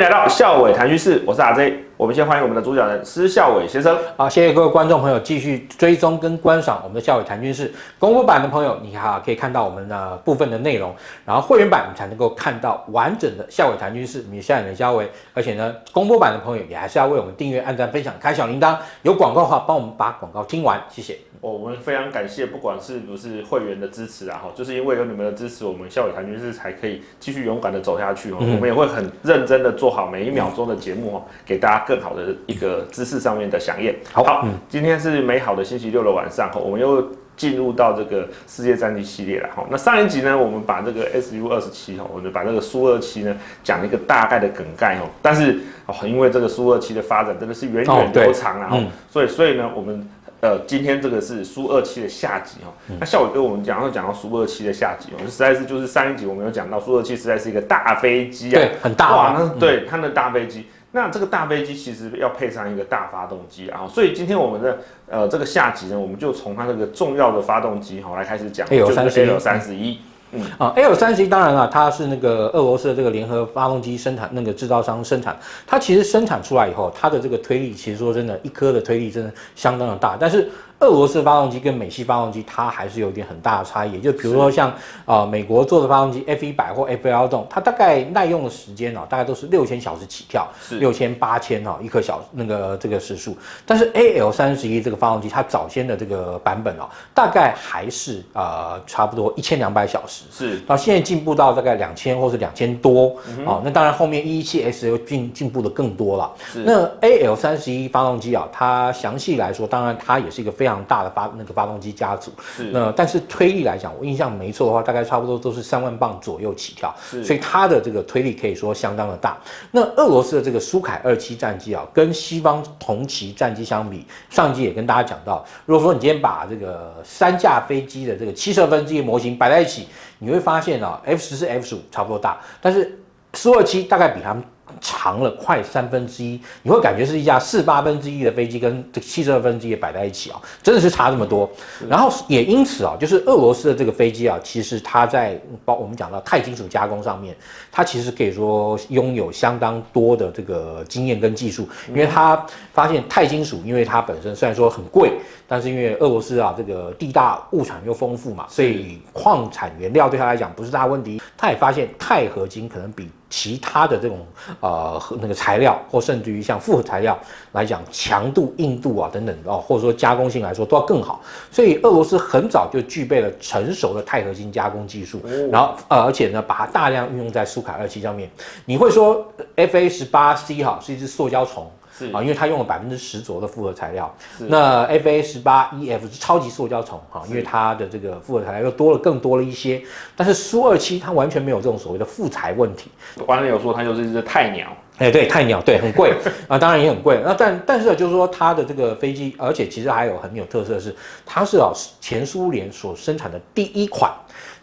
来到校委谈趋势，我是阿 J。我们先欢迎我们的主讲人施孝玮先生。好，谢谢各位观众朋友继续追踪跟观赏我们的孝伟谈军事。公布版的朋友，你好，可以看到我们的部分的内容，然后会员版你才能够看到完整的孝伟谈军事，你下载的孝伟。而且呢，公布版的朋友也还是要为我们订阅、按赞、分享、开小铃铛。有广告的话，帮我们把广告听完，谢谢。我们非常感谢，不管是不是会员的支持啊，哈，就是因为有你们的支持，我们孝玮谈军事才可以继续勇敢的走下去哦。嗯、我们也会很认真的做好每一秒钟的节目哦，给大家更好的一个知识上面的响应。好，好，嗯、今天是美好的星期六的晚上，我们又进入到这个世界战机系列了哈。那上一集呢，我们把这个 SU 二十七哈，我们把这个苏二七呢讲了一个大概的梗概哦，但是哦，因为这个苏二七的发展真的是源远流长啊，哦嗯、所以所以呢，我们。呃，今天这个是苏二七的下集哈。那孝玮跟我们讲要讲到苏二七的下集哦，实在是就是上一集我们有讲到苏二七实在是一个大飞机啊，对，很大哇，那对它的大飞机。那这个大飞机其实要配上一个大发动机啊，所以今天我们的呃这个下集呢，我们就从它这个重要的发动机哈来开始讲，就是 L 三十一。嗯啊，L 三十一当然了，它是那个俄罗斯的这个联合发动机生产那个制造商生产，它其实生产出来以后，它的这个推力其实说真的，一颗的推力真的相当的大，但是。俄罗斯发动机跟美系发动机，它还是有点很大的差异。就比如说像啊美国做的发动机 F 一百或 F 幺洞，它大概耐用的时间哦，大概都是六千小时起跳，是六千八千哈一颗小那个这个时速。但是 AL 三十一这个发动机，它早先的这个版本哦，大概还是呃差不多一千两百小时。是，到现在进步到大概两千或是两千多。哦，那当然后面一一七 S 又进进步的更多了。是，那 AL 三十一发动机啊，它详细来说，当然它也是一个非常。非常大的发那个发动机家族，是那但是推力来讲，我印象没错的话，大概差不多都是三万磅左右起跳，是所以它的这个推力可以说相当的大。那俄罗斯的这个苏凯二七战机啊，跟西方同期战机相比，上集也跟大家讲到，如果说你今天把这个三架飞机的这个七十二分之一模型摆在一起，你会发现啊，F 十四、F 十五差不多大，但是苏二七大概比他们。长了快三分之一，你会感觉是一架四八分之一的飞机跟这七十二分之一摆在一起啊，真的是差这么多。然后也因此啊，就是俄罗斯的这个飞机啊，其实它在包我们讲到钛金属加工上面，它其实可以说拥有相当多的这个经验跟技术，因为它发现钛金属，因为它本身虽然说很贵，但是因为俄罗斯啊这个地大物产又丰富嘛，所以矿产原料对他来讲不是大问题。他也发现钛合金可能比其他的这种呃那个材料，或甚至于像复合材料来讲，强度、硬度啊等等哦，或者说加工性来说都要更好。所以俄罗斯很早就具备了成熟的钛合金加工技术，然后呃而且呢，把它大量运用在苏卡二七上面。你会说 FA 十八 C 哈是一只塑胶虫？啊，因为它用了百分之十左右的复合材料。那 FA 十八 EF 是超级塑胶虫哈，因为它的这个复合材料又多了更多了一些。但是苏二七它完全没有这种所谓的复材问题。网友说它就是一只菜鸟，哎，对，菜鸟，对，很贵啊，当然也很贵。那但但是就是说它的这个飞机，而且其实还有很有特色的是，它是啊前苏联所生产的第一款。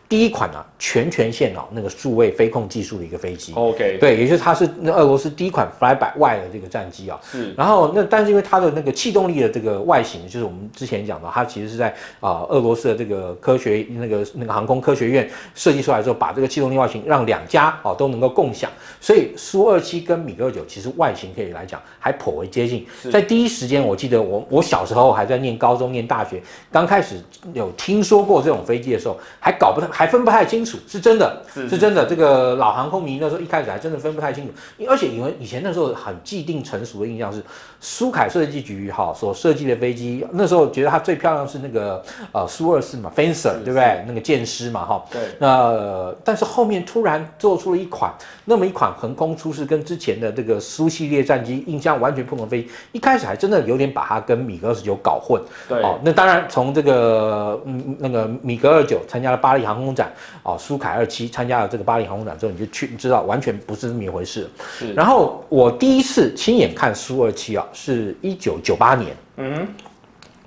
第一款啊，全权限哦，那个数位飞控技术的一个飞机。OK，对，也就是它是那俄罗斯第一款 fly by wire 的这个战机啊。是。然后那但是因为它的那个气动力的这个外形，就是我们之前讲的，它其实是在啊、呃、俄罗斯的这个科学那个那个航空科学院设计出来之后，把这个气动力外形让两家啊、哦、都能够共享。所以苏二七跟米格二九其实外形可以来讲还颇为接近。在第一时间，我记得我我小时候还在念高中念大学，刚开始有听说过这种飞机的时候，还搞不太。还分不太清楚，是真的，是，是，真的。这个老航空迷那时候一开始还真的分不太清楚，而且因为以前那时候很既定成熟的印象是，苏凯设计局哈所设计的飞机，那时候觉得它最漂亮是那个呃苏二四嘛，Fencer 对不对？那个剑师嘛哈。对。那、呃、但是后面突然做出了一款那么一款横空出世，跟之前的这个苏系列战机印象完全不同的飞机，一开始还真的有点把它跟米格二十九搞混。对。哦，那当然从这个嗯那个米格二九参加了巴黎航空。展哦，苏凯二七参加了这个巴黎航空展之后，你就去你知道完全不是这么一回事。是，然后我第一次亲眼看苏二七啊，是一九九八年，嗯，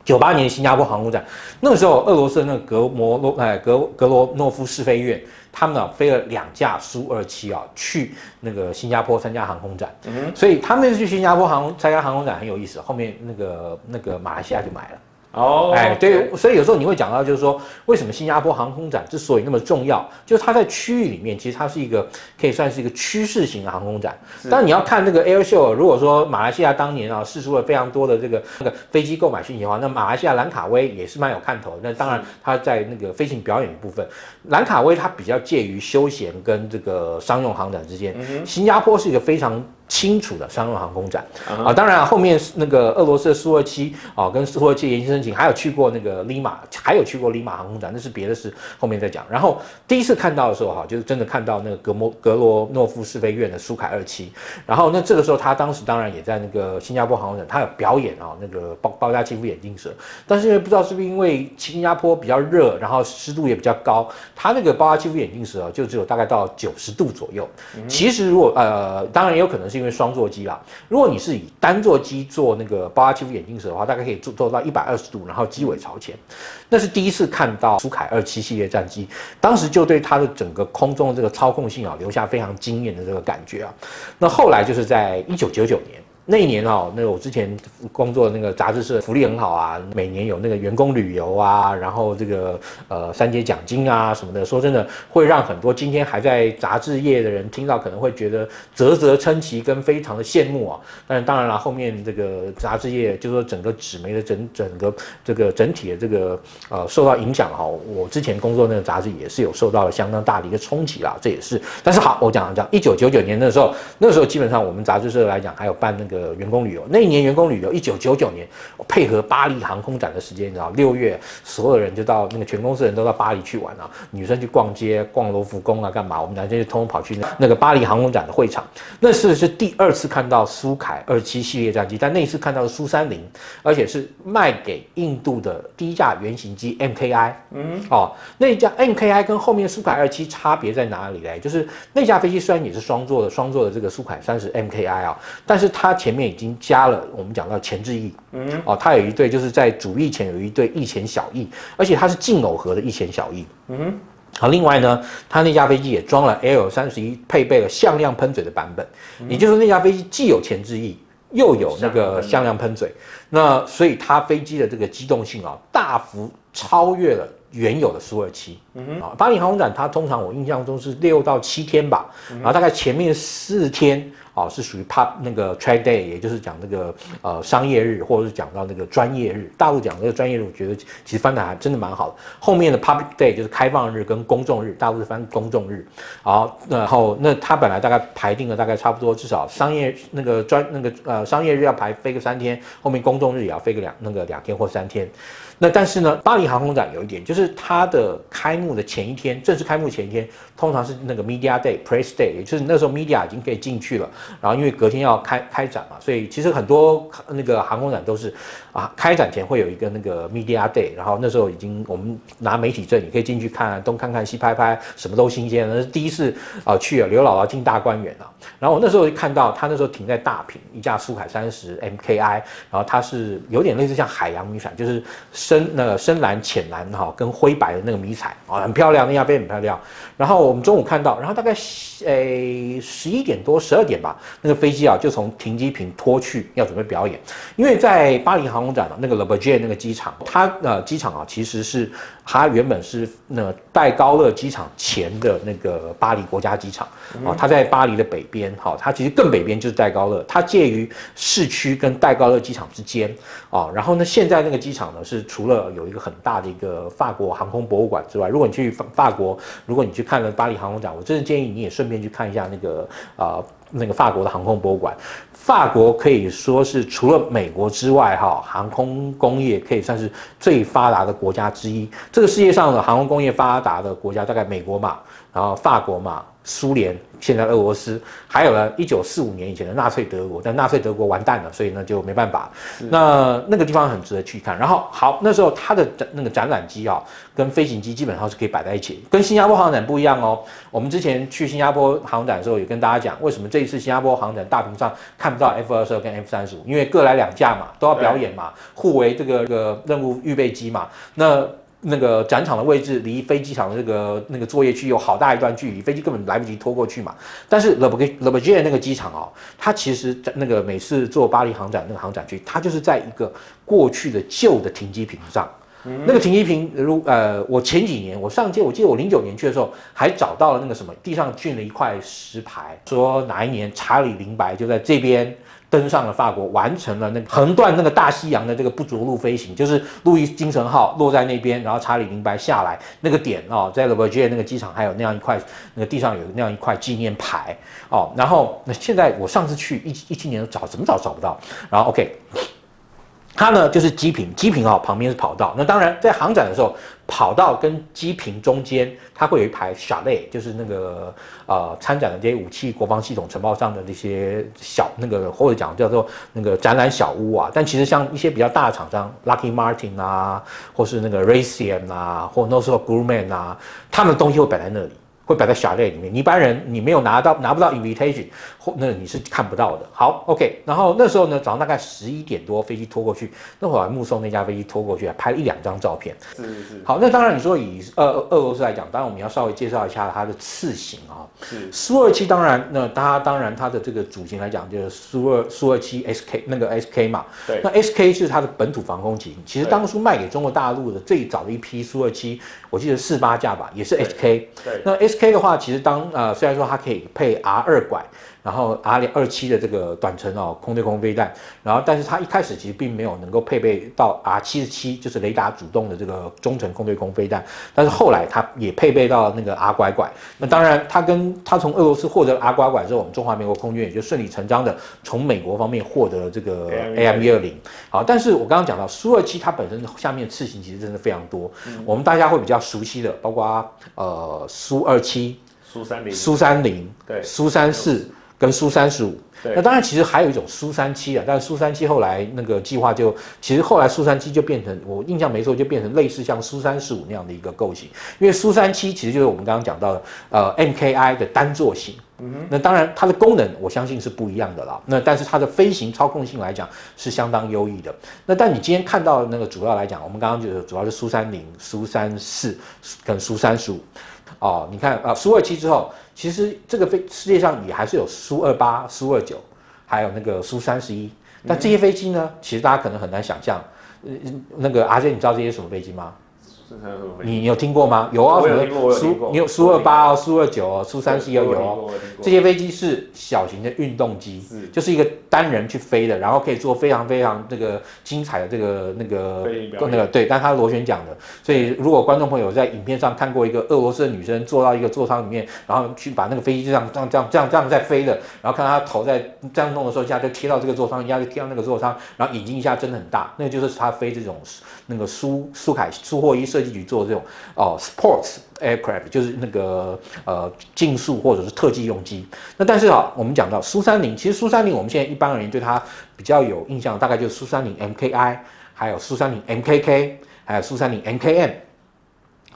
九八年新加坡航空展，那个时候俄罗斯的那个格摩诺哎格格罗诺夫试飞院，他们呢飞了两架苏二七啊去那个新加坡参加航空展，嗯，所以他们去新加坡航参加航空展很有意思。后面那个那个马来西亚就买了。哦，哎，对，所以有时候你会讲到，就是说，为什么新加坡航空展之所以那么重要，就是它在区域里面，其实它是一个可以算是一个趋势型的航空展。但你要看这个 Air Show，如果说马来西亚当年啊释出了非常多的这个那个飞机购买讯息的话，那马来西亚兰卡威也是蛮有看头。那当然，它在那个飞行表演的部分，兰卡威它比较介于休闲跟这个商用航展之间。新加坡是一个非常。清楚的商用航空展啊，当然、啊、后面那个俄罗斯的苏二七啊，跟苏二七研究申请，还有去过那个利马，还有去过利马航空展，那是别的事，后面再讲。然后第一次看到的时候哈，就是真的看到那个格莫格罗诺夫试飞院的苏凯二七，然后那这个时候他当时当然也在那个新加坡航空展，他有表演啊，那个包包加基夫眼镜蛇，但是因为不知道是不是因为新加坡比较热，然后湿度也比较高，他那个包加基夫眼镜蛇就只有大概到九十度左右。其实如果呃，当然也有可能是。因为双座机啦，如果你是以单座机做那个八七五眼镜蛇的话，大概可以做做到一百二十度，然后机尾朝前。那是第一次看到苏凯二七系列战机，当时就对它的整个空中的这个操控性啊，留下非常惊艳的这个感觉啊。那后来就是在一九九九年。那一年哦，那我之前工作的那个杂志社福利很好啊，每年有那个员工旅游啊，然后这个呃三节奖金啊什么的。说真的，会让很多今天还在杂志业的人听到，可能会觉得啧啧称奇跟非常的羡慕啊。但是当然了，后面这个杂志业就是说整个纸媒的整整个这个整体的这个呃受到影响哈。我之前工作那个杂志也是有受到了相当大的一个冲击啦，这也是。但是好，我讲讲一九九九年的时候，那时候基本上我们杂志社来讲还有办那个。呃，员工旅游那一年，员工旅游一九九九年，配合巴黎航空展的时间，你知道，六月所有人就到那个全公司人都到巴黎去玩啊，女生去逛街、逛罗浮宫啊，干嘛？我们男生就通通跑去那那个巴黎航空展的会场。那是是第二次看到苏凯二七系列战机，但那一次看到的苏三零，而且是卖给印度的第一架原型机 MKI。嗯，哦，那一架 MKI 跟后面苏凯二七差别在哪里嘞？就是那架飞机虽然也是双座的，双座的这个苏凯三十 MKI 啊，但是它前面已经加了我们讲到前置翼，嗯，哦，它有一对就是在主翼前有一对翼前小翼，而且它是竞耦合的翼前小翼，嗯，好，另外呢，它那架飞机也装了 L 三十一，配备了向量喷嘴的版本，也就是说那架飞机既有前置翼，又有那个向量喷嘴，那所以它飞机的这个机动性啊，大幅超越了原有的苏二七，嗯哼，啊，巴黎航空展它通常我印象中是六到七天吧，然后大概前面四天。哦，是属于 pub 那个 trade day，也就是讲那个呃商业日，或者是讲到那个专业日。大陆讲那个专业日，我觉得其实翻的还真的蛮好的。后面的 public day 就是开放日跟公众日，大陆是翻公众日。好，然后那他本来大概排定了大概差不多，至少商业那个专那个呃商业日要排飞个三天，后面公众日也要飞个两那个两天或三天。那但是呢，巴黎航空展有一点，就是它的开幕的前一天，正式开幕前一天，通常是那个 media day、press day，也就是那时候 media 已经可以进去了。然后因为隔天要开开展嘛，所以其实很多那个航空展都是啊，开展前会有一个那个 media day，然后那时候已经我们拿媒体证也可以进去看，东看看西拍拍，什么都新鲜。那是第一次啊去啊刘姥姥进大观园啊。然后我那时候就看到他那时候停在大坪一架苏凯三十 MKI，然后它是有点类似像海洋迷彩，就是。深那个深蓝、浅蓝哈，跟灰白的那个迷彩啊，很漂亮，那架飞很漂亮。然后我们中午看到，然后大概诶十一点多、十二点吧，那个飞机啊就从停机坪拖去，要准备表演。因为在巴黎航空展的那个 Le Bourget 那个机场，它呃机场啊其实是它原本是那戴高乐机场前的那个巴黎国家机场啊，它在巴黎的北边，好，它其实更北边就是戴高乐，它介于市区跟戴高乐机场之间啊。然后呢，现在那个机场呢是。除了有一个很大的一个法国航空博物馆之外，如果你去法法国，如果你去看了巴黎航空展，我真的建议你也顺便去看一下那个啊、呃、那个法国的航空博物馆。法国可以说是除了美国之外，哈，航空工业可以算是最发达的国家之一。这个世界上的航空工业发达的国家，大概美国嘛，然后法国嘛。苏联现在俄罗斯，还有呢，一九四五年以前的纳粹德国，但纳粹德国完蛋了，所以呢就没办法。那那个地方很值得去看。然后好，那时候它的展那个展览机啊，跟飞行机基本上是可以摆在一起，跟新加坡航展不一样哦。我们之前去新加坡航展的时候，也跟大家讲，为什么这一次新加坡航展大屏上看不到 F 二十二跟 F 三十五，因为各来两架嘛，都要表演嘛，互为这个这个任务预备机嘛。那那个展场的位置离飞机场的这个那个作业区有好大一段距离，飞机根本来不及拖过去嘛。但是 Le Bourget 那个机场哦，它其实在那个每次做巴黎航展那个航展区，它就是在一个过去的旧的停机坪上。嗯、那个停机坪，如呃，我前几年我上届，我记得我零九年去的时候，还找到了那个什么地上铸了一块石牌，说哪一年查理林白就在这边。登上了法国，完成了那个横断那个大西洋的这个不着陆飞行，就是路易精神号落在那边，然后查理明白下来那个点哦，在 Le Bourget 那个机场还有那样一块，那个地上有那样一块纪念牌哦。然后那现在我上次去一一七年找怎么找找不到，然后 OK。它呢就是机坪，机坪啊旁边是跑道。那当然在航展的时候，跑道跟机坪中间，它会有一排 chalet，就是那个呃参展的这些武器、国防系统、承包商的这些小那个或者讲叫做那个展览小屋啊。但其实像一些比较大的厂商，Lockheed Martin 啊，或是那个 Raytheon 啊，或 Northrop Grumman 啊，他们的东西会摆在那里。会摆在 chalet 里面，一般人你没有拿到拿不到 invitation，或那你是看不到的。好，OK，然后那时候呢，早上大概十一点多飞机拖过去，那会儿还目送那架飞机拖过去，还拍了一两张照片。是是是。好，那当然你说以俄俄罗斯来讲，当然我们要稍微介绍一下它的次型啊。是。苏二七当然，那它当然它的这个主型来讲就是苏二苏二七 SK 那个 SK 嘛。对。那 SK 是它的本土防空型，其实当初卖给中国大陆的最早的一批苏二七，我记得四八架吧，也是 SK。对。对那 SK 的话，其实当呃，虽然说它可以配 R 二拐，然后 R 二七的这个短程哦空对空飞弹，然后但是它一开始其实并没有能够配备到 R 七十七，就是雷达主动的这个中程空对空飞弹，但是后来它也配备到那个 R 拐拐。那当然，它跟它从俄罗斯获得 R 拐拐之后，我们中华民国空军也就顺理成章的从美国方面获得了这个 AIM 一二零。好，但是我刚刚讲到苏二七，它本身下面次型其实真的非常多，嗯、我们大家会比较熟悉的，包括呃苏二七。苏三零、苏三零、对，苏三四跟苏三十五。那当然，其实还有一种苏三七啊，但是苏三七后来那个计划就，其实后来苏三七就变成，我印象没错，就变成类似像苏三十五那样的一个构型。因为苏三七其实就是我们刚刚讲到的，呃，MKI 的单座型。嗯。那当然，它的功能我相信是不一样的啦。那但是它的飞行操控性来讲是相当优异的。那但你今天看到那个主要来讲，我们刚刚就是主要是苏三零、苏三四跟苏三十五。哦，你看啊，苏二七之后，其实这个飞世界上也还是有苏二八、苏二九，还有那个苏三十一。但这些飞机呢，其实大家可能很难想象。呃，那个阿杰，你知道这些什么飞机吗？你有听过吗？有啊，什么苏，你有苏二八哦，苏二九哦，苏三十一有哦。这些飞机是小型的运动机，就是一个单人去飞的，然后可以做非常非常这个精彩的这个那个那个对，但是它螺旋桨的，所以如果观众朋友在影片上看过一个俄罗斯的女生坐到一个座舱里面，然后去把那个飞机这样这样这样这样这样在飞的，然后看到她头在这样弄的时候，一下就贴到这个座舱，一下就贴到那个座舱，然后眼睛一下睁得很大，那个就是她飞这种那个苏苏凯苏霍伊设计局做这种哦，sports aircraft 就是那个呃竞速或者是特技用机。那但是啊，我们讲到苏三零，其实苏三零我们现在一般而言对它比较有印象，大概就是苏三零 MKI，还有苏三零 MKK，还有苏三零 MKM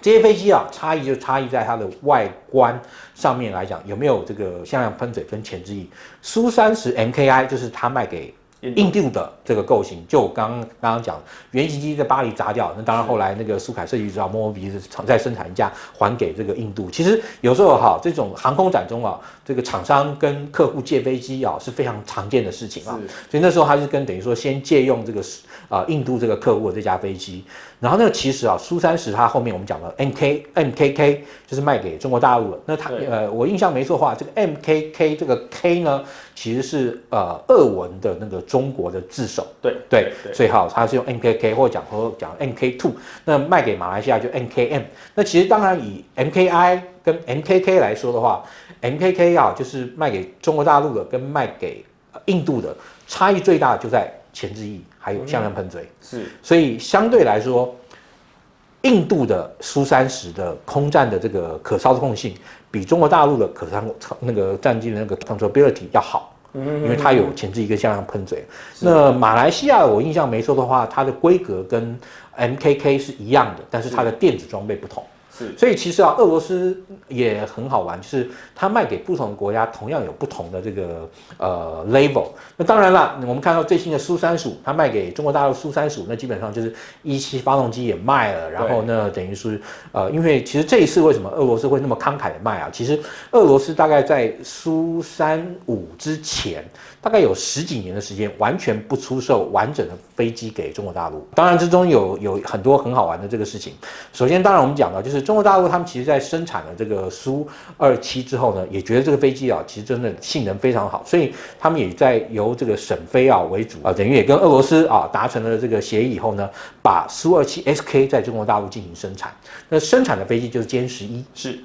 这些飞机啊，差异就差异在它的外观上面来讲，有没有这个向量喷嘴跟前置翼？苏三十 MKI 就是它卖给。印度的这个构型，就我刚刚刚讲，原型机在巴黎砸掉，那当然后来那个苏凯设计知道莫莫比是再生产一架还给这个印度。其实有时候哈，这种航空展中啊，这个厂商跟客户借飞机啊是非常常见的事情啊。所以那时候他是跟等于说先借用这个啊印度这个客户的这架飞机。然后那个其实啊，苏三十它后面我们讲了 MK MKK 就是卖给中国大陆的。那他呃，我印象没错的话，这个 MKK 这个 K 呢，其实是呃俄文的那个中国的字首。对对，所以好，它是用 MKK 或者讲或讲 MK Two。那卖给马来西亚就 MKM。那其实当然以 MKI 跟 MKK 来说的话，MKK 啊就是卖给中国大陆的跟卖给印度的差异最大的就在前置翼。还有向量喷嘴、嗯、是，所以相对来说，印度的苏三十的空战的这个可操控性，比中国大陆的可穿那个战机的那个 controllability 要好，嗯，因为它有前置一个向量喷嘴。那马来西亚我印象没错的话，它的规格跟 MKK 是一样的，但是它的电子装备不同。是，所以其实啊，俄罗斯也很好玩，就是它卖给不同的国家，同样有不同的这个呃 level。那当然了，我们看到最新的苏三十五，它卖给中国大陆苏三十五，那基本上就是一期发动机也卖了，然后呢，等于是呃，因为其实这一次为什么俄罗斯会那么慷慨的卖啊？其实俄罗斯大概在苏三五之前，大概有十几年的时间，完全不出售完整的飞机给中国大陆。当然之中有有很多很好玩的这个事情。首先，当然我们讲到就是中国大陆他们其实在生产了这个苏二七之后呢，也觉得这个飞机啊，其实真的性能非常好，所以他们也在由这个沈飞啊为主啊，等于也跟俄罗斯啊达成了这个协议以后呢，把苏二七 SK 在中国大陆进行生产。那生产的飞机就是歼十一，是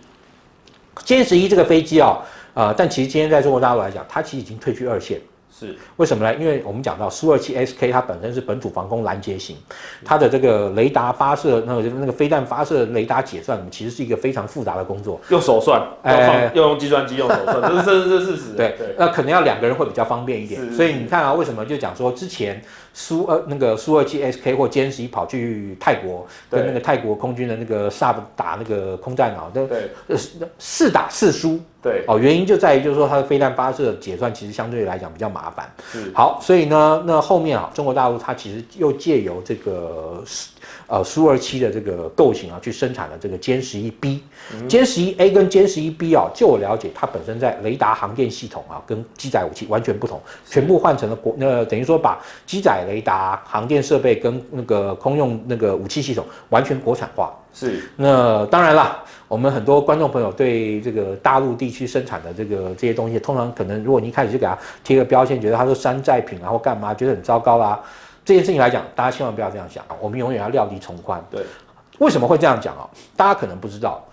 歼十一这个飞机啊。啊、但其实今天在中国大陆来讲，它其实已经退居二线。是为什么呢？因为我们讲到苏二七 SK，它本身是本土防空拦截型，它的这个雷达发射，那个那个飞弹发射雷达解算，其实是一个非常复杂的工作，用手算，哎，要用计算机用手算，这是这是事实。对对，那可能要两个人会比较方便一点。所以你看啊，为什么就讲说之前苏二那个苏二七 SK 或歼十一跑去泰国跟那个泰国空军的那个 s a b 打那个空战啊，对，四打四输。对哦，原因就在于就是说它的飞弹发射解算其实相对来讲比较麻烦。是好，所以呢，那后面啊，中国大陆它其实又借由这个呃苏二七的这个构型啊，去生产了这个歼十一 B、歼十一 A 跟歼十一 B 啊，就我了解，它本身在雷达航电系统啊，跟机载武器完全不同，全部换成了国，那等于说把机载雷达、航电设备跟那个空用那个武器系统完全国产化。是，那当然啦。我们很多观众朋友对这个大陆地区生产的这个这些东西，通常可能如果你一开始就给他贴个标签，觉得它是山寨品啊或干嘛，觉得很糟糕啦。这件事情来讲，大家千万不要这样想，我们永远要料敌从宽。对，为什么会这样讲啊？大家可能不知道，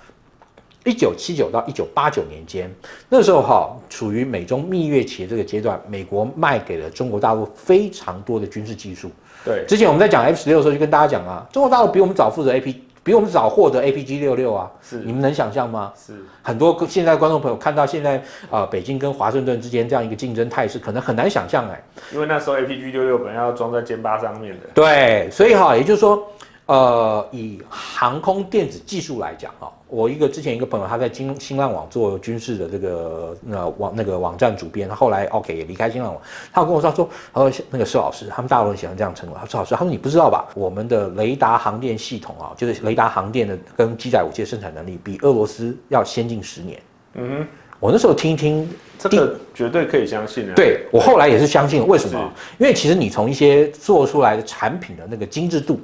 一九七九到一九八九年间，那时候哈处于美中蜜月期的这个阶段，美国卖给了中国大陆非常多的军事技术。对，之前我们在讲 F 十六的时候，就跟大家讲啊，中国大陆比我们早负责 AP。比我们早获得 APG 六六啊，是你们能想象吗？是很多现在观众朋友看到现在啊、呃，北京跟华盛顿之间这样一个竞争态势，可能很难想象哎。因为那时候 APG 六六本来要装在歼八上面的。对，所以哈，也就是说。呃，以航空电子技术来讲，啊，我一个之前一个朋友，他在新新浪网做军事的这个那网那个网站主编，他后来 OK 也离开新浪网，他跟我说说，呃，那个施老师，他们大陆人喜欢这样称呼，他说施老师，他说你不知道吧？我们的雷达航电系统啊，就是雷达航电的跟机载武器的生产能力，比俄罗斯要先进十年。嗯哼，我那时候听一听，这个绝对可以相信的。对，我后来也是相信，为什么？因为其实你从一些做出来的产品的那个精致度。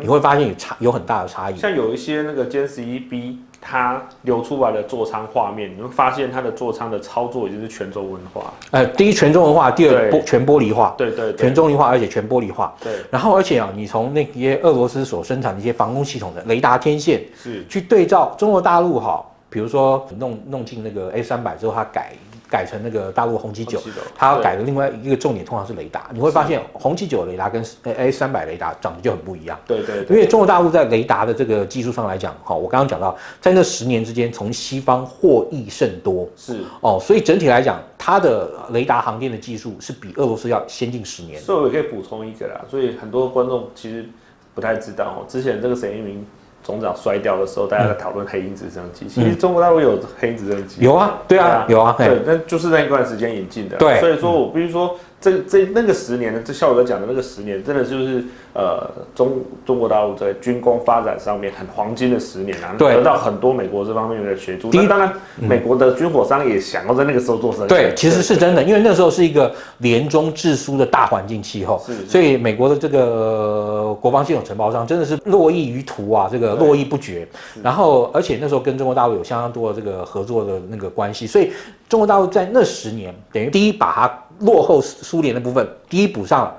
你会发现有差有很大的差异，像有一些那个歼十一 B，它流出来的座舱画面，你会发现它的座舱的操作已经是全中文化。呃，第一全中文化，第二玻全玻璃化，对对，全中文化，而且全玻璃化。对，然后而且啊，你从那些俄罗斯所生产的一些防空系统的雷达天线，是去对照中国大陆哈，比如说弄弄进那个 A 三百之后，它改。改成那个大陆红旗九，它要改的另外一个重点通常是雷达。你会发现红旗九雷达跟 A 三百雷达长得就很不一样。对对，因为中国大陆在雷达的这个技术上来讲，哈，我刚刚讲到，在那十年之间，从西方获益甚多。是哦，所以整体来讲，它的雷达航电的技术是比俄罗斯要先进十年。所以我也可以补充一个啦，所以很多观众其实不太知道哦，之前这个沈一鸣。总长摔掉的时候，大家在讨论黑鹰直升机。其实中国大陆有黑鹰直升机，有啊，对啊，有啊，对，那就是那一段时间引进的。对，所以说我必须说。这这那个十年呢，这孝玮哥讲的那个十年，真的就是呃中中国大陆在军工发展上面很黄金的十年啊，得到很多美国这方面的协助。第一，当然美国的军火商也想要在那个时候做生意。对，其实是真的，因为那时候是一个联中制苏的大环境气候，所以美国的这个国防系统承包商真的是络绎于途啊，这个络绎不绝。然后，而且那时候跟中国大陆有相当多的这个合作的那个关系，所以中国大陆在那十年等于第一把它。落后苏联的部分，第一补上了，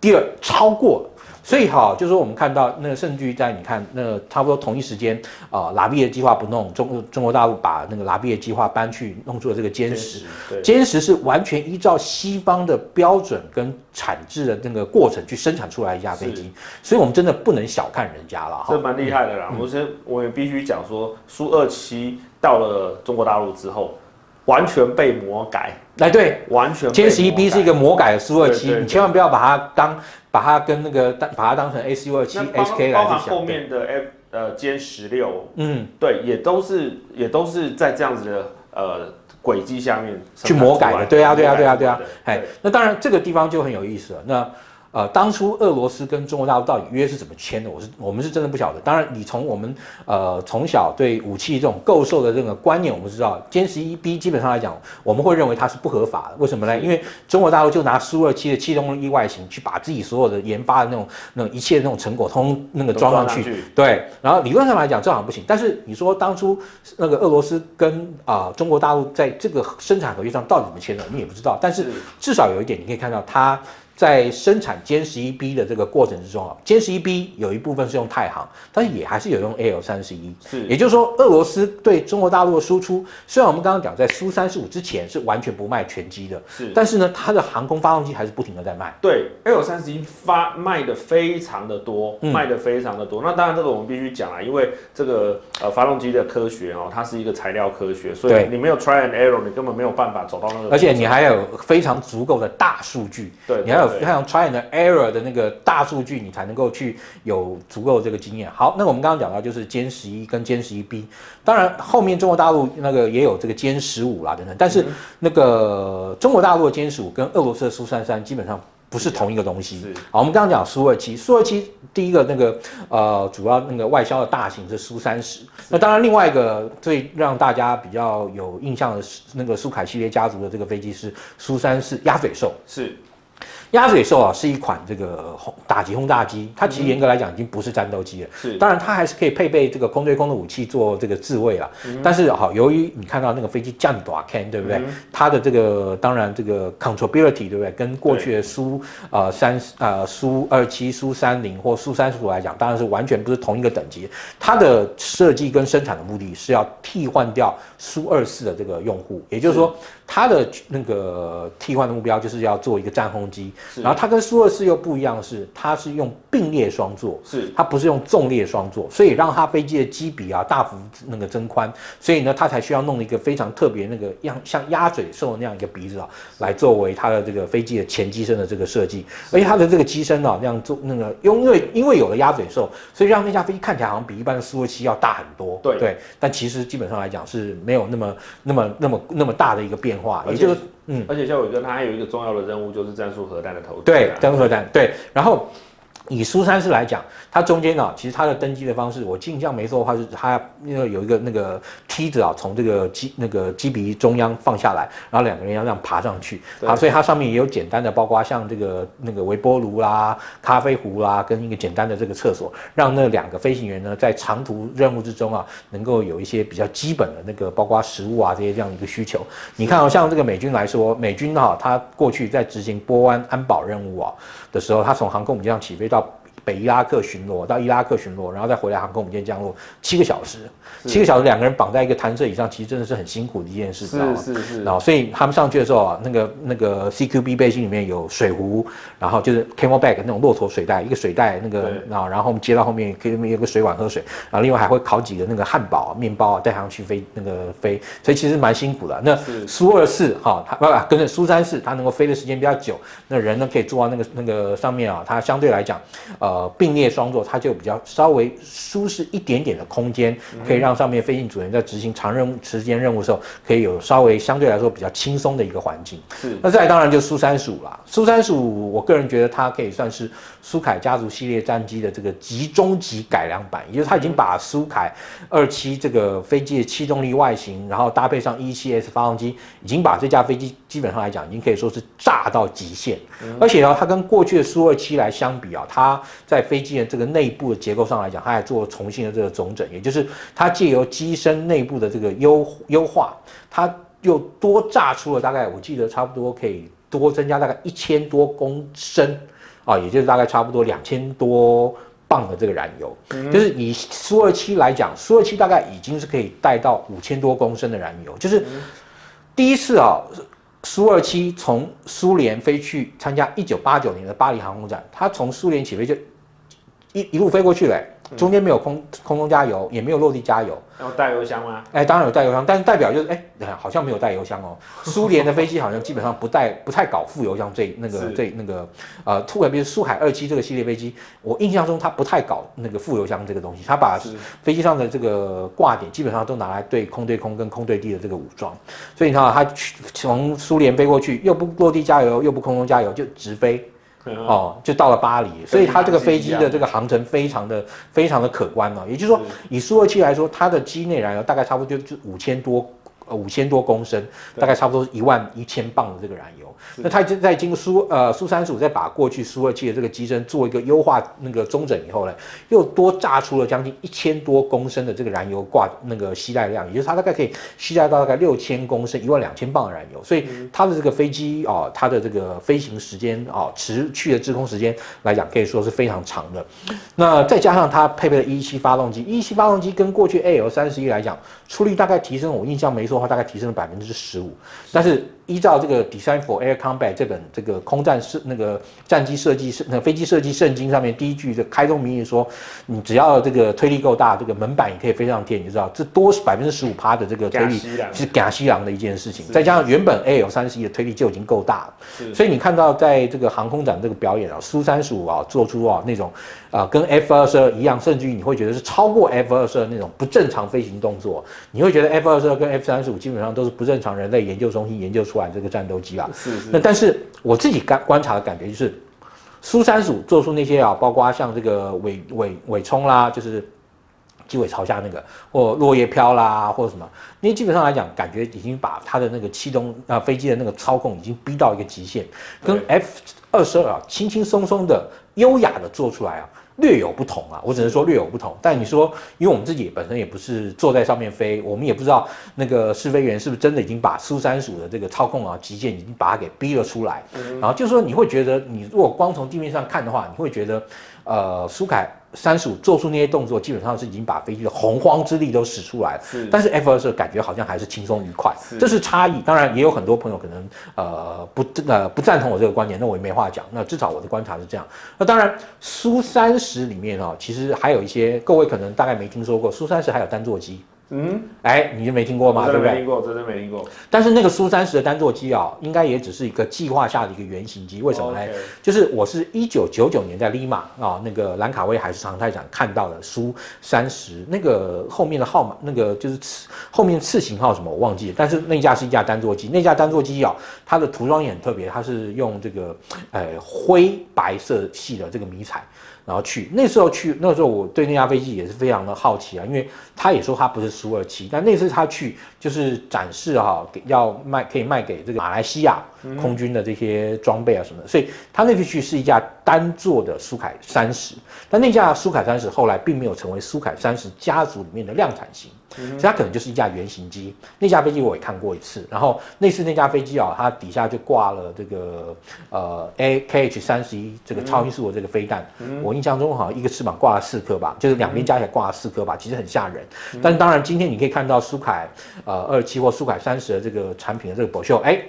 第二超过了，所以哈，就是说我们看到那个甚至于在你看那差不多同一时间啊，拉比叶计划不弄，中中国大陆把那个拉比叶计划搬去弄出了这个歼十，歼十是完全依照西方的标准跟产制的那个过程去生产出来一架飞机，所以我们真的不能小看人家了哈，这蛮厉害的啦。我先我也必须讲说，苏二七到了中国大陆之后。完全被魔改，哎，对，完全。歼十一 B 是一个魔改的苏二七，你千万不要把它当把把它跟那个当把它当成 ASU 二七 HK 来包含后面的 F 呃歼十六，嗯，对，也都是也都是在这样子的呃轨迹下面去魔改的，对啊，对啊，对啊，对啊，哎，那当然这个地方就很有意思了，那。呃，当初俄罗斯跟中国大陆到底约是怎么签的？我是我们是真的不晓得。当然，你从我们呃从小对武器这种购售的这个观念，我们知道歼十一 B 基本上来讲，我们会认为它是不合法的。为什么呢？因为中国大陆就拿苏二七的气动力外形去把自己所有的研发的那种那种一切的那种成果通那个装上去，上去对。然后理论上来讲，这好像不行。但是你说当初那个俄罗斯跟啊、呃、中国大陆在这个生产合约上到底怎么签的，你也不知道。但是至少有一点，你可以看到它。在生产歼十一 B 的这个过程之中啊，歼十一 B 有一部分是用太行，但是也还是有用 AL 三十一。是，也就是说，俄罗斯对中国大陆的输出，虽然我们刚刚讲在苏三十五之前是完全不卖全机的，是，但是呢，它的航空发动机还是不停的在卖。对，AL 三十一发卖的非常的多，卖的非常的多。嗯、那当然这个我们必须讲啊，因为这个呃发动机的科学哦，它是一个材料科学，所以你没有 try and error，你根本没有办法走到那个。而且你还有非常足够的大数据，对，你还有。还有 try and error 的那个大数据，你才能够去有足够的这个经验。好，那我们刚刚讲到就是歼十一跟歼十一 B，当然后面中国大陆那个也有这个歼十五啦等等，但是那个中国大陆的歼十五跟俄罗斯的苏三三基本上不是同一个东西。好，我们刚刚讲苏二七，苏二七第一个那个呃主要那个外销的大型是苏三十，那当然另外一个最让大家比较有印象的是那个苏凯系列家族的这个飞机是苏三四鸭嘴兽，是。鸭嘴兽啊，是一款这个轰打击轰炸机，它其实严格来讲已经不是战斗机了。是，当然它还是可以配备这个空对空的武器做这个自卫了。嗯、但是好，由于你看到那个飞机降短 can，对不对？嗯、它的这个当然这个 controllability，对不对？跟过去的苏呃三呃苏二七、苏三零或苏三十五来讲，当然是完全不是同一个等级。它的设计跟生产的目的是要替换掉苏二四的这个用户，也就是说。是它的那个替换的目标就是要做一个战轰机，然后它跟苏二四又不一样的是，它是用并列双座，是。它不是用纵列双座，所以让它飞机的机比啊大幅那个增宽，所以呢它才需要弄一个非常特别那个样像鸭嘴兽那样一个鼻子啊，来作为它的这个飞机的前机身的这个设计，而且它的这个机身啊那样做那个因为因为有了鸭嘴兽，所以让那架飞机看起来好像比一般的苏二七要大很多，对。对，但其实基本上来讲是没有那么那么那么那么大的一个变化。也就是，嗯，而且孝玮哥他还有一个重要的任务，就是战术核弹的投对，对，战术核弹，对，然后。以苏三四来讲，它中间啊，其实它的登机的方式，我印象没错的话，是它那个有一个那个梯子啊，从这个机那个机鼻中央放下来，然后两个人要这样爬上去。好，所以它上面也有简单的，包括像这个那个微波炉啦、咖啡壶啦，跟一个简单的这个厕所，让那两个飞行员呢，在长途任务之中啊，能够有一些比较基本的那个，包括食物啊这些这样一个需求。你看啊，像这个美军来说，美军哈，它过去在执行波湾安保任务啊的时候，它从航空母舰上起飞到北伊拉克巡逻到伊拉克巡逻，然后再回来航空母舰降落，七个小时，七个小时两个人绑在一个弹射椅上，其实真的是很辛苦的一件事，知道吗？是是是。然后所以他们上去的时候啊，那个那个 CQB 背心里面有水壶，然后就是 Camelback 那种骆驼水袋，一个水袋那个，然后然后我们接到后面可以有个水碗喝水，然后另外还会烤几个那个汉堡、面包啊带上去飞那个飞，所以其实蛮辛苦的。那苏二四哈，它不不跟着苏三四，它能够飞的时间比较久，那人呢可以坐到那个那个上面啊，它相对来讲，呃。呃，并列双座，它就比较稍微舒适一点点的空间，可以让上面飞行组员在执行长任务、时间任务的时候，可以有稍微相对来说比较轻松的一个环境。是，那再来当然就苏三十五啦。苏三十五，我个人觉得它可以算是苏凯家族系列战机的这个集中级改良版，也就是它已经把苏凯二七这个飞机的气动力外形，然后搭配上一七 S 发动机，已经把这架飞机基本上来讲，已经可以说是炸到极限。而且呢，它跟过去的苏二七来相比啊，它在飞机的这个内部的结构上来讲，它还做了重新的这个总整，也就是它借由机身内部的这个优优化，它又多炸出了大概，我记得差不多可以多增加大概一千多公升啊，也就是大概差不多两千多磅的这个燃油，嗯、就是以苏二七来讲，苏二七大概已经是可以带到五千多公升的燃油，就是第一次啊。苏二七从苏联飞去参加一九八九年的巴黎航空展，它从苏联起飞就一一路飞过去嘞，中间没有空空中加油，也没有落地加油。有带油箱吗？哎，当然有带油箱，但是代表就是哎，好像没有带油箱哦。苏联的飞机好像基本上不带，不太搞副油箱这那个这那个呃，特别是苏海二七这个系列飞机，我印象中它不太搞那个副油箱这个东西，它把飞机上的这个挂点基本上都拿来对空对空跟空对地的这个武装。所以你看，它从苏联飞过去，又不落地加油，又不空中加油，就直飞。哦，就到了巴黎，所以它这个飞机的这个航程非常的非常的可观哦。也就是说，以苏二七来说，它的机内燃油大概差不多就就五千多。呃，五千多公升，大概差不多一万一千磅的这个燃油。那它就在经苏呃苏三十五再把过去苏二七的这个机身做一个优化那个中整以后呢，又多榨出了将近一千多公升的这个燃油挂那个吸带量，也就是它大概可以吸带到大概六千公升一万两千磅的燃油。所以它的这个飞机哦，它的这个飞行时间哦，持续的滞空时间来讲，可以说是非常长的。那再加上它配备了一七发动机，一七发动机跟过去 AL 三十一来讲，出力大概提升，我印象没错。大概提升了百分之十五，但是依照这个《Design for Air Combat》这本这个空战设那个战机设计那飞机设计圣经上面第一句的开宗明义说，你只要这个推力够大，这个门板也可以飞上天，你就知道这多百分之十五趴的这个推力是假西郎的一件事情。再加上原本 AL 三十一的推力就已经够大了，所以你看到在这个航空展这个表演啊，苏三十五啊做出啊那种啊跟 F 二十二一样，甚至于你会觉得是超过 F 二十二那种不正常飞行动作，你会觉得 F 二十二跟 F 三十五基本上都是不正常人类研究中心研究出来这个战斗机啊。是是。那但是我自己观观察的感觉就是，苏三十五做出那些啊，包括像这个尾尾尾冲啦，就是机尾朝下那个，或落叶飘啦，或者什么，因为基本上来讲，感觉已经把它的那个气动啊飞机的那个操控已经逼到一个极限，跟 F 二十二啊轻轻松松的、优雅的做出来啊。略有不同啊，我只能说略有不同。但你说，因为我们自己本身也不是坐在上面飞，我们也不知道那个试飞员是不是真的已经把苏三十五的这个操控啊极限已经把它给逼了出来。然后就是说，你会觉得，你如果光从地面上看的话，你会觉得，呃，苏凯。三十五做出那些动作，基本上是已经把飞机的洪荒之力都使出来了。是，但是 F 二十二感觉好像还是轻松愉快，这是差异。当然，也有很多朋友可能呃不呃不赞同我这个观点，那我也没话讲。那至少我的观察是这样。那当然，苏三十里面哦，其实还有一些各位可能大概没听说过，苏三十还有单座机。嗯，哎，你就没听过吗？对不对？没听过，真的没听过。但是那个苏三十的单座机啊，应该也只是一个计划下的一个原型机。为什么呢.就是我是一九九九年在利马啊，那个兰卡威海事常态展看到的苏三十，那个后面的号码，那个就是次后面次型号什么我忘记了。但是那架是一架单座机，那架单座机啊，它的涂装也很特别，它是用这个呃灰白色系的这个迷彩。然后去。那时候去那时候我对那架飞机也是非常的好奇啊，因为他也说他不是苏二七，但那次他去就是展示哈，给要卖可以卖给这个马来西亚空军的这些装备啊什么的，所以他那次去是一架单座的苏凯三十，但那架苏凯三十后来并没有成为苏凯三十家族里面的量产型。所以它可能就是一架原型机，那架飞机我也看过一次，然后那次那架飞机啊，它底下就挂了这个呃 A K H 三十一这个超音速的这个飞弹，我印象中好像一个翅膀挂了四颗吧，就是两边加起来挂了四颗吧，其实很吓人。但当然今天你可以看到苏凯呃二七或苏凯三十的这个产品的这个 brochure，哎，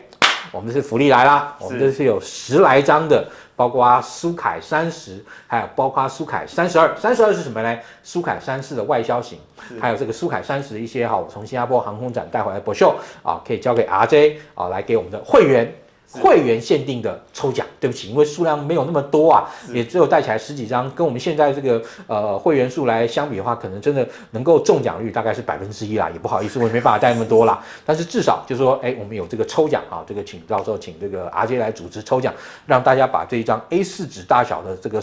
我们这次福利来啦，我们这是有十来张的。包括苏凯三十，还有包括苏凯三十二，三十二是什么呢？苏凯三四的外销型，还有这个苏凯三十的一些哈，我从新加坡航空展带回来的 brochure 啊，可以交给 RJ 啊，来给我们的会员。会员限定的抽奖，对不起，因为数量没有那么多啊，也只有带起来十几张，跟我们现在这个呃会员数来相比的话，可能真的能够中奖率大概是百分之一啦，也不好意思，我也没办法带那么多啦。但是至少就是说，哎，我们有这个抽奖啊，这个请到时候请这个 RJ 来组织抽奖，让大家把这一张 A4 纸大小的这个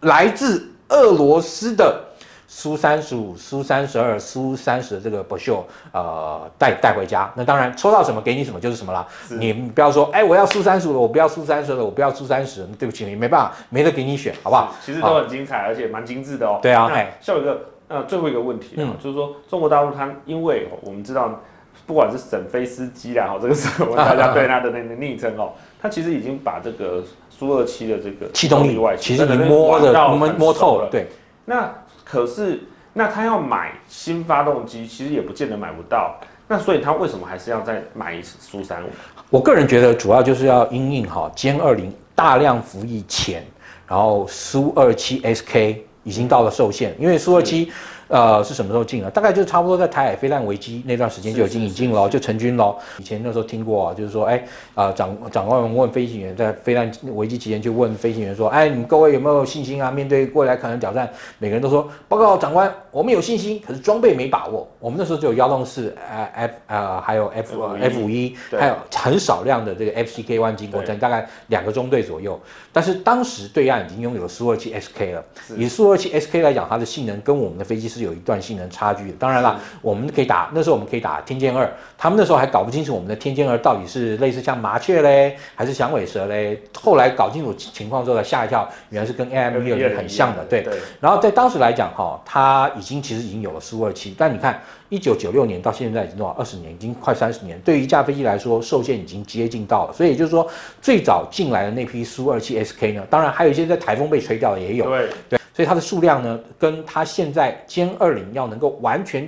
来自俄罗斯的。苏三十五、苏三十二、苏三十的这个 brochure 呃，带带回家。那当然，抽到什么给你什么就是什么啦。你不要说，哎，我要苏三十五了，我不要苏三十了，我不要苏三十。对不起，你没办法，没得给你选，好不好？其实都很精彩，而且蛮精致的哦。对啊。哎，下一个，呃，最后一个问题啊，嗯、就是说中国大陆它因为我们知道，不管是沈飞司机啦，哈，这个是我们大家对他的那个 昵称哦，他其实已经把这个苏二七的这个气动力外，其实你摸的摸摸透了。对，那。可是，那他要买新发动机，其实也不见得买不到。那所以他为什么还是要再买一次苏三五？我个人觉得，主要就是要因应哈歼二零大量服役前，然后苏二七 SK 已经到了受限，因为苏二七。呃，是什么时候进的？大概就差不多在台海飞弹危机那段时间就已经引进了，就成军了。以前那时候听过啊，就是说，哎，呃，长长官们问飞行员，在飞弹危机期间就问飞行员说，哎，你们各位有没有信心啊？面对未来可能挑战，每个人都说，报告长官，我们有信心，可是装备没把握。我们那时候只有幺洞四，呃，F，呃，还有 F F 五一，还有很少量的这个 FCK One 经过战，大概两个中队左右。但是当时对岸已经拥有了苏二七 SK 了，以苏二七 SK 来讲，它的性能跟我们的飞机是有一段性能差距的。当然了，我们可以打，那时候我们可以打天剑二，他们那时候还搞不清楚我们的天剑二到底是类似像麻雀嘞，还是响尾蛇嘞。后来搞清楚情况之后，吓一跳，原来是跟 AIM 六很像的。对，对。然后在当时来讲，哈，它已经其实已经有了苏二七，但你看。一九九六年到现在已经多少？二十年，已经快三十年。对于一架飞机来说，受限已经接近到了。所以也就是说，最早进来的那批苏二七 SK 呢，当然还有一些在台风被吹掉的也有。对对，所以它的数量呢，跟它现在歼二零要能够完全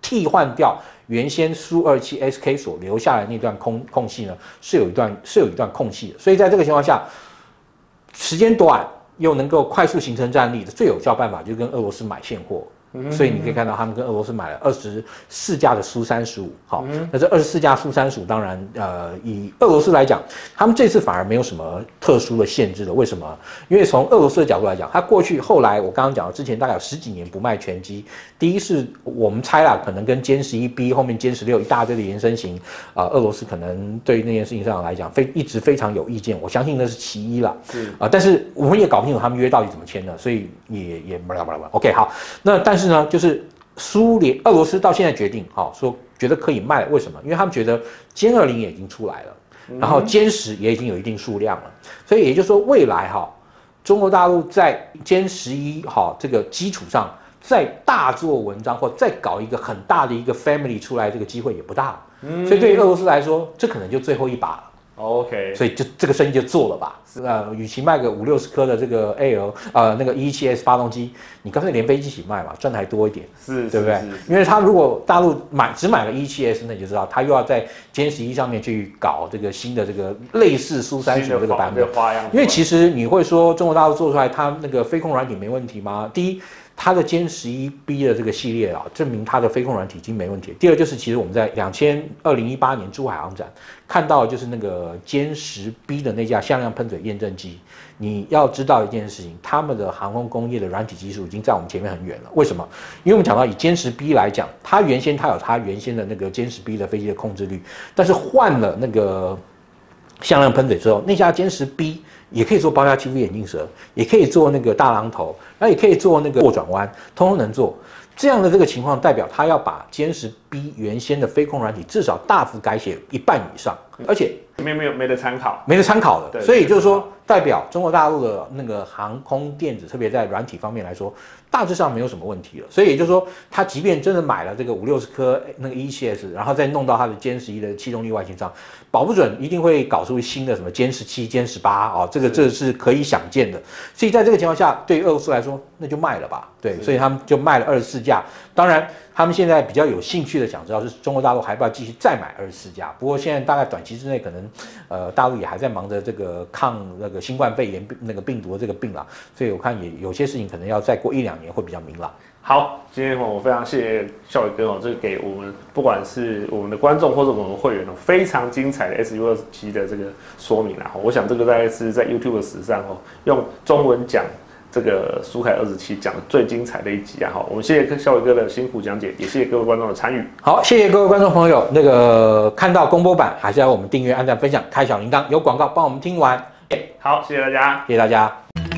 替换掉原先苏二七 SK 所留下来的那段空空隙呢，是有一段是有一段空隙的。所以在这个情况下，时间短又能够快速形成战力的最有效办法，就跟俄罗斯买现货。所以你可以看到，他们跟俄罗斯买了二十四架的苏三十五，好，那这二十四架苏三十五，当然，呃，以俄罗斯来讲，他们这次反而没有什么特殊的限制的。为什么？因为从俄罗斯的角度来讲，他过去后来我刚刚讲了，之前大概有十几年不卖拳击。第一是我们猜啦，可能跟歼十一 B 后面歼十六一大堆的延伸型，啊、呃，俄罗斯可能对于那件事情上来讲，非一直非常有意见。我相信那是其一了，是啊、呃，但是我们也搞不清楚他们约到底怎么签的，所以也也不啦不啦不啦。OK，好，那但是。呢，就是苏联、俄罗斯到现在决定，好说觉得可以卖，为什么？因为他们觉得歼二零也已经出来了，然后歼十也已经有一定数量了，所以也就是说，未来哈，中国大陆在歼十一哈这个基础上再大做文章，或再搞一个很大的一个 family 出来，这个机会也不大。所以对于俄罗斯来说，这可能就最后一把了。OK，所以就这个生意就做了吧。是啊，与其卖个五六十颗的这个 A L，呃那个 E 七 S 发动机，你干脆连飞机一起卖嘛，赚的还多一点，是，对不对？因为他如果大陆买只买了 E 七 S，那你就知道他又要在歼十一上面去搞这个新的这个类似苏三十这个版本。因为其实你会说中国大陆做出来，它那个飞控软体没问题吗？第一。它的歼十一 B 的这个系列啊，证明它的飞控软体已经没问题。第二就是，其实我们在两千二零一八年珠海航展看到，就是那个歼十 B 的那架向量喷嘴验证机。你要知道一件事情，他们的航空工业的软体技术已经在我们前面很远了。为什么？因为我们讲到以歼十 B 来讲，它原先它有它原先的那个歼十 B 的飞机的控制率，但是换了那个向量喷嘴之后，那架歼十 B。也可以做包压起伏眼镜蛇，也可以做那个大榔头，那也可以做那个过转弯，通通能做。这样的这个情况代表他要把歼十 B 原先的飞控软体至少大幅改写一半以上，而且没没有没得参考，没得参考的。所以就是说，代表中国大陆的那个航空电子，特别在软体方面来说。大致上没有什么问题了，所以也就是说，他即便真的买了这个五六十颗那个 117S，然后再弄到他的歼十一的气动力外形上，保不准一定会搞出新的什么歼十七、歼十八啊，这个这是可以想见的。所以在这个情况下，对于俄罗斯来说，那就卖了吧。对，所以他们就卖了二十四架。当然，他们现在比较有兴趣的想知道是中国大陆还要不要继续再买二十四架。不过现在大概短期之内可能，呃，大陆也还在忙着这个抗那个新冠肺炎那个病毒的这个病了，所以我看也有些事情可能要再过一两。年会比较明朗。好，今天我非常谢谢孝伟哥哦，这个给我们不管是我们的观众或者我们的会员哦，非常精彩的 SU 二十七的这个说明啊。我想这个大概是在 YouTube 史上哦，用中文讲这个苏凯二十七讲的最精彩的一集啊。好，我们谢谢孝伟哥的辛苦讲解，也谢谢各位观众的参与。好，谢谢各位观众朋友。那个看到公播版，还是要我们订阅、按赞、分享、开小铃铛。有广告帮我们听完。好，谢谢大家，谢谢大家。